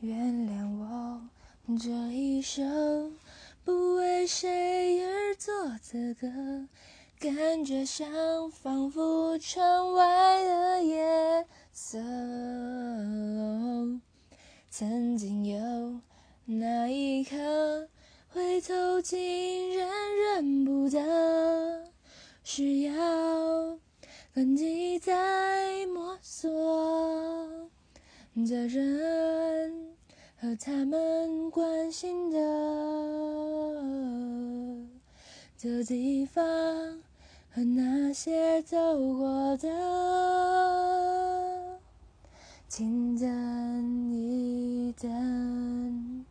原谅我这一生不为谁而作的歌，感觉像仿佛窗外的夜色。曾经有那一刻，回头竟然认不得，需要痕迹在摸索。的人和他们关心的的地方，和那些走过的，请等一等。